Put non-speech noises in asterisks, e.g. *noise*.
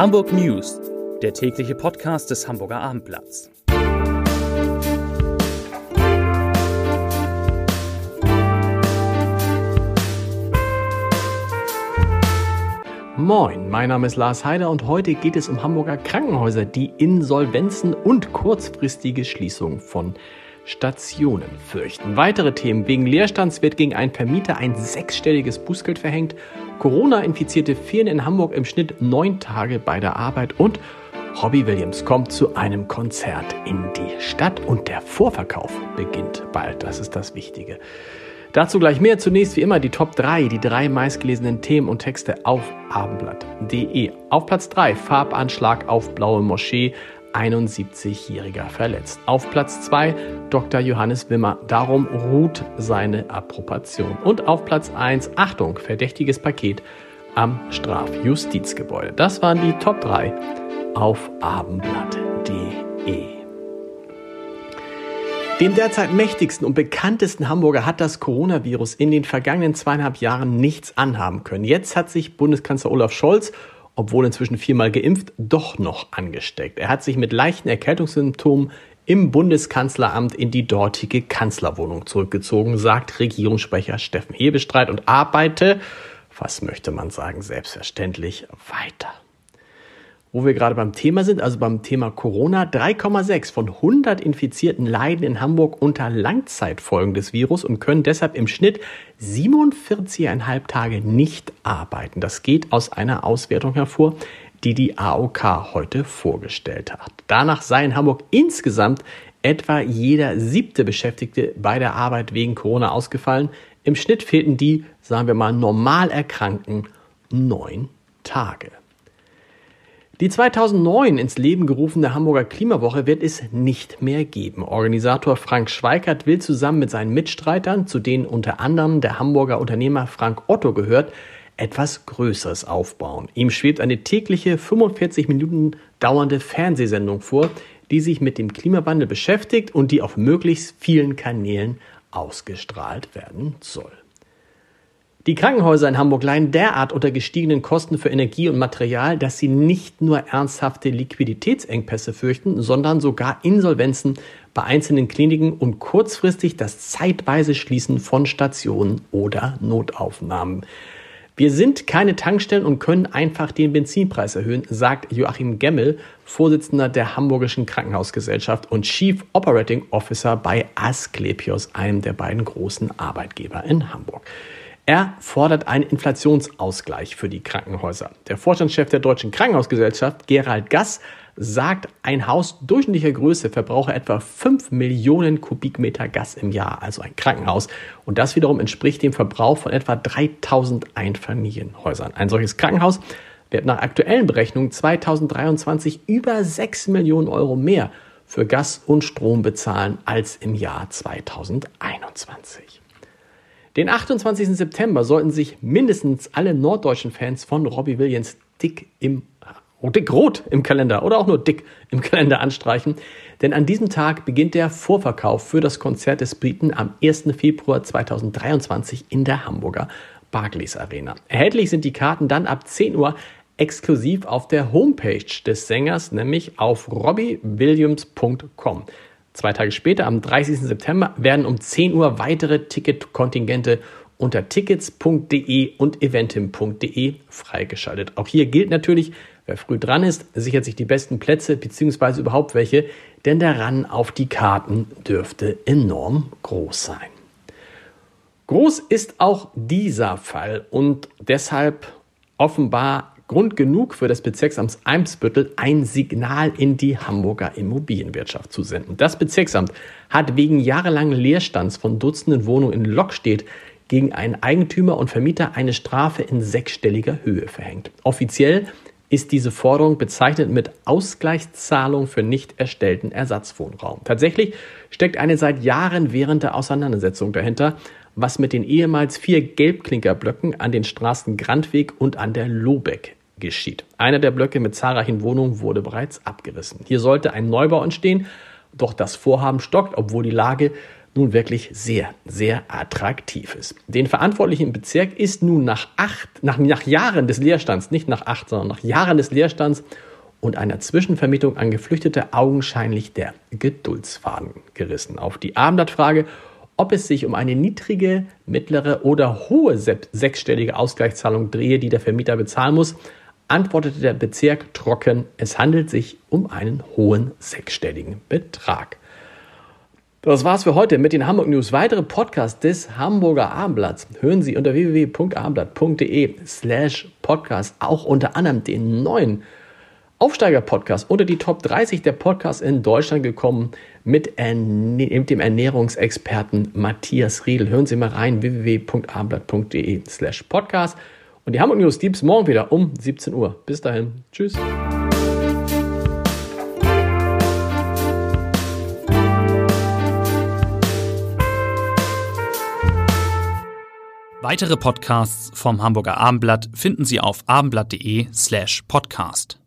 Hamburg News, der tägliche Podcast des Hamburger Abendblatts. Moin, mein Name ist Lars Heider und heute geht es um Hamburger Krankenhäuser, die Insolvenzen und kurzfristige Schließung von Stationen fürchten. Weitere Themen. Wegen Leerstands wird gegen einen Vermieter ein sechsstelliges Bußgeld verhängt. Corona-Infizierte fehlen in Hamburg im Schnitt neun Tage bei der Arbeit und Robbie Williams kommt zu einem Konzert in die Stadt und der Vorverkauf beginnt bald. Das ist das Wichtige. Dazu gleich mehr. Zunächst wie immer die Top 3, die drei meistgelesenen Themen und Texte auf abendblatt.de. Auf Platz 3 Farbanschlag auf Blaue Moschee. 71-Jähriger verletzt. Auf Platz 2 Dr. Johannes Wimmer. Darum ruht seine Approbation. Und auf Platz 1 Achtung, verdächtiges Paket am Strafjustizgebäude. Das waren die Top 3 auf abendblatt.de. Dem derzeit mächtigsten und bekanntesten Hamburger hat das Coronavirus in den vergangenen zweieinhalb Jahren nichts anhaben können. Jetzt hat sich Bundeskanzler Olaf Scholz obwohl inzwischen viermal geimpft, doch noch angesteckt. Er hat sich mit leichten Erkältungssymptomen im Bundeskanzleramt in die dortige Kanzlerwohnung zurückgezogen, sagt Regierungssprecher Steffen Hebestreit und arbeite, was möchte man sagen, selbstverständlich weiter wo wir gerade beim Thema sind, also beim Thema Corona. 3,6 von 100 Infizierten leiden in Hamburg unter Langzeitfolgen des Virus und können deshalb im Schnitt 47,5 Tage nicht arbeiten. Das geht aus einer Auswertung hervor, die die AOK heute vorgestellt hat. Danach sei in Hamburg insgesamt etwa jeder siebte Beschäftigte bei der Arbeit wegen Corona ausgefallen. Im Schnitt fehlten die, sagen wir mal, normal Erkrankten neun Tage. Die 2009 ins Leben gerufene Hamburger Klimawoche wird es nicht mehr geben. Organisator Frank Schweikert will zusammen mit seinen Mitstreitern, zu denen unter anderem der Hamburger Unternehmer Frank Otto gehört, etwas Größeres aufbauen. Ihm schwebt eine tägliche 45 Minuten dauernde Fernsehsendung vor, die sich mit dem Klimawandel beschäftigt und die auf möglichst vielen Kanälen ausgestrahlt werden soll. Die Krankenhäuser in Hamburg leiden derart unter gestiegenen Kosten für Energie und Material, dass sie nicht nur ernsthafte Liquiditätsengpässe fürchten, sondern sogar Insolvenzen bei einzelnen Kliniken und kurzfristig das zeitweise Schließen von Stationen oder Notaufnahmen. Wir sind keine Tankstellen und können einfach den Benzinpreis erhöhen, sagt Joachim Gemmel, Vorsitzender der Hamburgischen Krankenhausgesellschaft und Chief Operating Officer bei Asklepios, einem der beiden großen Arbeitgeber in Hamburg. Er fordert einen Inflationsausgleich für die Krankenhäuser. Der Vorstandschef der Deutschen Krankenhausgesellschaft, Gerald Gass, sagt, ein Haus durchschnittlicher Größe verbrauche etwa 5 Millionen Kubikmeter Gas im Jahr, also ein Krankenhaus. Und das wiederum entspricht dem Verbrauch von etwa 3000 Einfamilienhäusern. Ein solches Krankenhaus wird nach aktuellen Berechnungen 2023 über 6 Millionen Euro mehr für Gas und Strom bezahlen als im Jahr 2021. Den 28. September sollten sich mindestens alle norddeutschen Fans von Robbie Williams dick im oh, dick rot im Kalender oder auch nur dick im *laughs* Kalender anstreichen, denn an diesem Tag beginnt der Vorverkauf für das Konzert des Briten am 1. Februar 2023 in der Hamburger Barclays Arena. Erhältlich sind die Karten dann ab 10 Uhr exklusiv auf der Homepage des Sängers, nämlich auf robbiewilliams.com. Zwei Tage später, am 30. September, werden um 10 Uhr weitere Ticketkontingente unter tickets.de und eventim.de freigeschaltet. Auch hier gilt natürlich, wer früh dran ist, sichert sich die besten Plätze bzw. überhaupt welche, denn der Run auf die Karten dürfte enorm groß sein. Groß ist auch dieser Fall und deshalb offenbar Grund genug für das Bezirksamt Eimsbüttel, ein Signal in die Hamburger Immobilienwirtschaft zu senden. Das Bezirksamt hat wegen jahrelangen Leerstands von Dutzenden Wohnungen in Lockstedt gegen einen Eigentümer und Vermieter eine Strafe in sechsstelliger Höhe verhängt. Offiziell ist diese Forderung bezeichnet mit Ausgleichszahlung für nicht erstellten Ersatzwohnraum. Tatsächlich steckt eine seit Jahren währende Auseinandersetzung dahinter, was mit den ehemals vier Gelbklinkerblöcken an den Straßen Grandweg und an der Lobeck geschieht. Einer der Blöcke mit zahlreichen Wohnungen wurde bereits abgerissen. Hier sollte ein Neubau entstehen, doch das Vorhaben stockt, obwohl die Lage nun wirklich sehr, sehr attraktiv ist. Den Verantwortlichen im Bezirk ist nun nach acht, nach, nach Jahren des Leerstands, nicht nach acht, sondern nach Jahren des Leerstands und einer Zwischenvermietung an Geflüchtete augenscheinlich der Geduldsfaden gerissen. Auf die Abendblattfrage, ob es sich um eine niedrige, mittlere oder hohe sechsstellige Ausgleichszahlung drehe, die der Vermieter bezahlen muss, antwortete der Bezirk trocken, es handelt sich um einen hohen sechsstelligen Betrag. Das war's für heute mit den Hamburg News. Weitere Podcasts des Hamburger Abendblatts hören Sie unter www.abendblatt.de slash podcast, auch unter anderem den neuen Aufsteiger-Podcast unter die Top 30 der Podcasts in Deutschland gekommen mit, mit dem Ernährungsexperten Matthias Riedel. Hören Sie mal rein, www.abendblatt.de slash podcast. Und die Hamburg News gibt's morgen wieder um 17 Uhr. Bis dahin. Tschüss. Weitere Podcasts vom Hamburger Abendblatt finden Sie auf abendblatt.de slash podcast.